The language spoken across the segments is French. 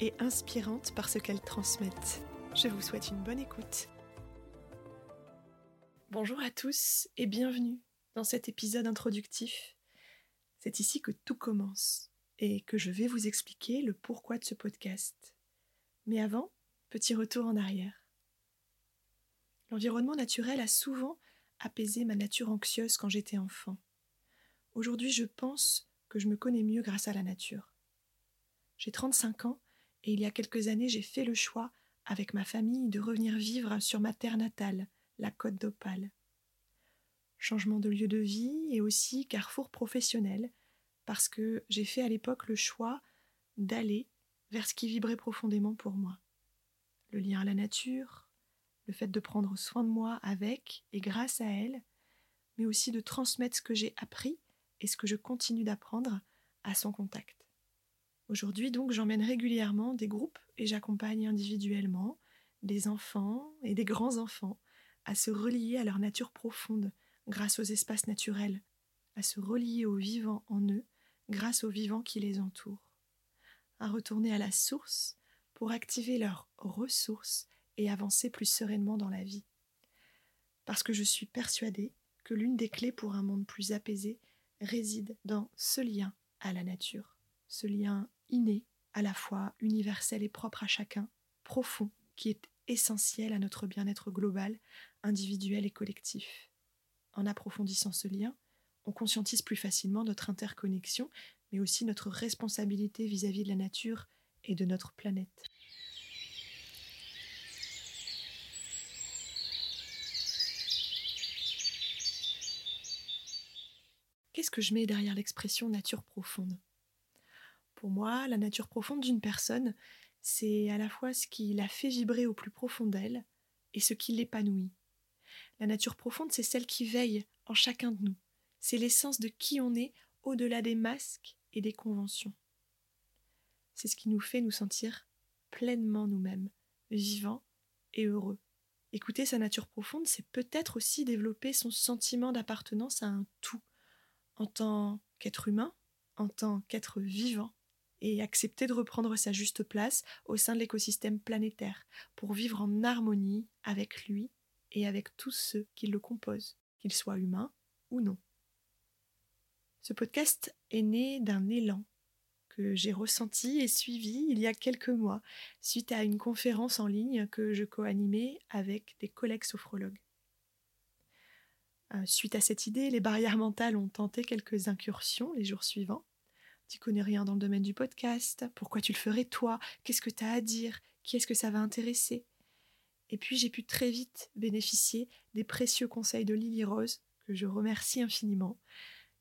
et inspirantes par ce qu'elles transmettent. Je vous souhaite une bonne écoute. Bonjour à tous et bienvenue dans cet épisode introductif. C'est ici que tout commence et que je vais vous expliquer le pourquoi de ce podcast. Mais avant, petit retour en arrière. L'environnement naturel a souvent apaisé ma nature anxieuse quand j'étais enfant. Aujourd'hui, je pense que je me connais mieux grâce à la nature. J'ai 35 ans et il y a quelques années, j'ai fait le choix, avec ma famille, de revenir vivre sur ma terre natale, la Côte d'Opale. Changement de lieu de vie et aussi carrefour professionnel, parce que j'ai fait à l'époque le choix d'aller vers ce qui vibrait profondément pour moi. Le lien à la nature, le fait de prendre soin de moi avec et grâce à elle, mais aussi de transmettre ce que j'ai appris et ce que je continue d'apprendre à son contact. Aujourd'hui, donc, j'emmène régulièrement des groupes et j'accompagne individuellement des enfants et des grands-enfants à se relier à leur nature profonde grâce aux espaces naturels, à se relier aux vivants en eux grâce aux vivants qui les entourent, à retourner à la source pour activer leurs ressources et avancer plus sereinement dans la vie. Parce que je suis persuadée que l'une des clés pour un monde plus apaisé réside dans ce lien à la nature, ce lien inné, à la fois universel et propre à chacun, profond, qui est essentiel à notre bien-être global, individuel et collectif. En approfondissant ce lien, on conscientise plus facilement notre interconnexion, mais aussi notre responsabilité vis-à-vis de la nature et de notre planète. Qu'est-ce que je mets derrière l'expression nature profonde? Pour moi, la nature profonde d'une personne, c'est à la fois ce qui la fait vibrer au plus profond d'elle et ce qui l'épanouit. La nature profonde, c'est celle qui veille en chacun de nous. C'est l'essence de qui on est au-delà des masques et des conventions. C'est ce qui nous fait nous sentir pleinement nous-mêmes, vivants et heureux. Écouter sa nature profonde, c'est peut-être aussi développer son sentiment d'appartenance à un tout, en tant qu'être humain, en tant qu'être vivant, et accepter de reprendre sa juste place au sein de l'écosystème planétaire pour vivre en harmonie avec lui et avec tous ceux qui le composent, qu'ils soient humains ou non. Ce podcast est né d'un élan que j'ai ressenti et suivi il y a quelques mois suite à une conférence en ligne que je co-animais avec des collègues sophrologues. Euh, suite à cette idée, les barrières mentales ont tenté quelques incursions les jours suivants tu connais rien dans le domaine du podcast, pourquoi tu le ferais toi, qu'est-ce que tu as à dire, qui est-ce que ça va intéresser? Et puis j'ai pu très vite bénéficier des précieux conseils de Lily Rose, que je remercie infiniment,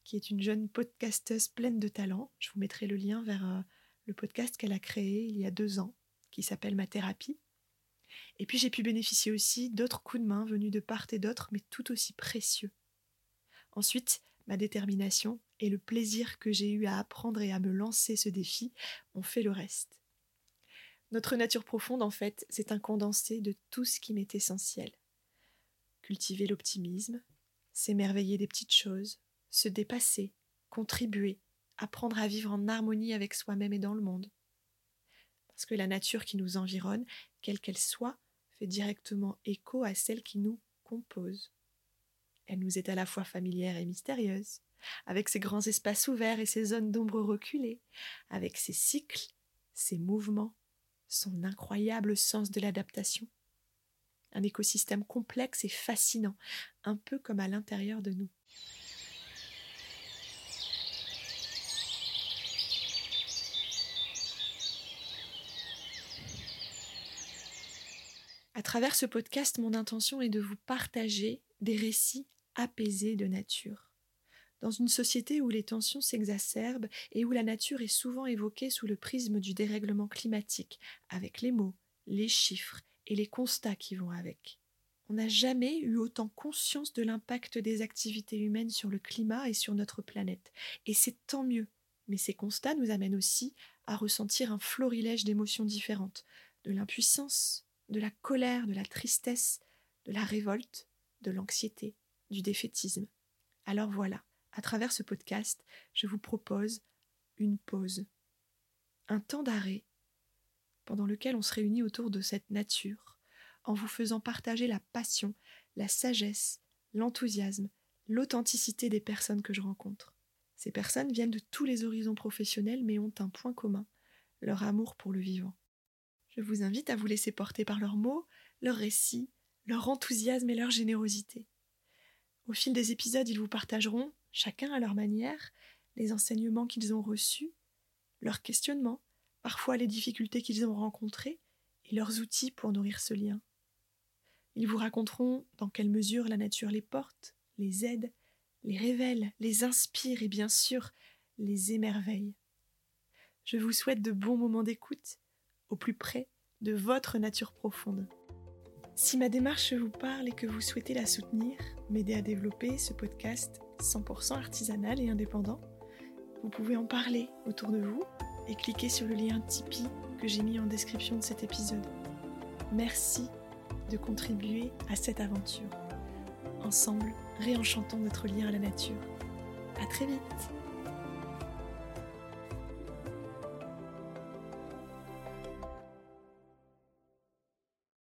qui est une jeune podcasteuse pleine de talent. Je vous mettrai le lien vers euh, le podcast qu'elle a créé il y a deux ans, qui s'appelle Ma thérapie. Et puis j'ai pu bénéficier aussi d'autres coups de main venus de part et d'autre, mais tout aussi précieux. Ensuite, ma détermination et le plaisir que j'ai eu à apprendre et à me lancer ce défi ont fait le reste. Notre nature profonde, en fait, c'est un condensé de tout ce qui m'est essentiel. Cultiver l'optimisme, s'émerveiller des petites choses, se dépasser, contribuer, apprendre à vivre en harmonie avec soi-même et dans le monde. Parce que la nature qui nous environne, quelle qu'elle soit, fait directement écho à celle qui nous compose. Elle nous est à la fois familière et mystérieuse, avec ses grands espaces ouverts et ses zones d'ombre reculées, avec ses cycles, ses mouvements, son incroyable sens de l'adaptation. Un écosystème complexe et fascinant, un peu comme à l'intérieur de nous. À travers ce podcast, mon intention est de vous partager des récits apaisé de nature. Dans une société où les tensions s'exacerbent et où la nature est souvent évoquée sous le prisme du dérèglement climatique, avec les mots, les chiffres et les constats qui vont avec. On n'a jamais eu autant conscience de l'impact des activités humaines sur le climat et sur notre planète. Et c'est tant mieux. Mais ces constats nous amènent aussi à ressentir un florilège d'émotions différentes, de l'impuissance, de la colère, de la tristesse, de la révolte, de l'anxiété, du défaitisme. Alors voilà, à travers ce podcast, je vous propose une pause, un temps d'arrêt pendant lequel on se réunit autour de cette nature, en vous faisant partager la passion, la sagesse, l'enthousiasme, l'authenticité des personnes que je rencontre. Ces personnes viennent de tous les horizons professionnels mais ont un point commun, leur amour pour le vivant. Je vous invite à vous laisser porter par leurs mots, leurs récits, leur enthousiasme et leur générosité. Au fil des épisodes, ils vous partageront, chacun à leur manière, les enseignements qu'ils ont reçus, leurs questionnements, parfois les difficultés qu'ils ont rencontrées et leurs outils pour nourrir ce lien. Ils vous raconteront dans quelle mesure la nature les porte, les aide, les révèle, les inspire et bien sûr les émerveille. Je vous souhaite de bons moments d'écoute, au plus près de votre nature profonde. Si ma démarche vous parle et que vous souhaitez la soutenir, m'aider à développer ce podcast 100% artisanal et indépendant, vous pouvez en parler autour de vous et cliquer sur le lien Tipeee que j'ai mis en description de cet épisode. Merci de contribuer à cette aventure. Ensemble, réenchantons notre lien à la nature. À très vite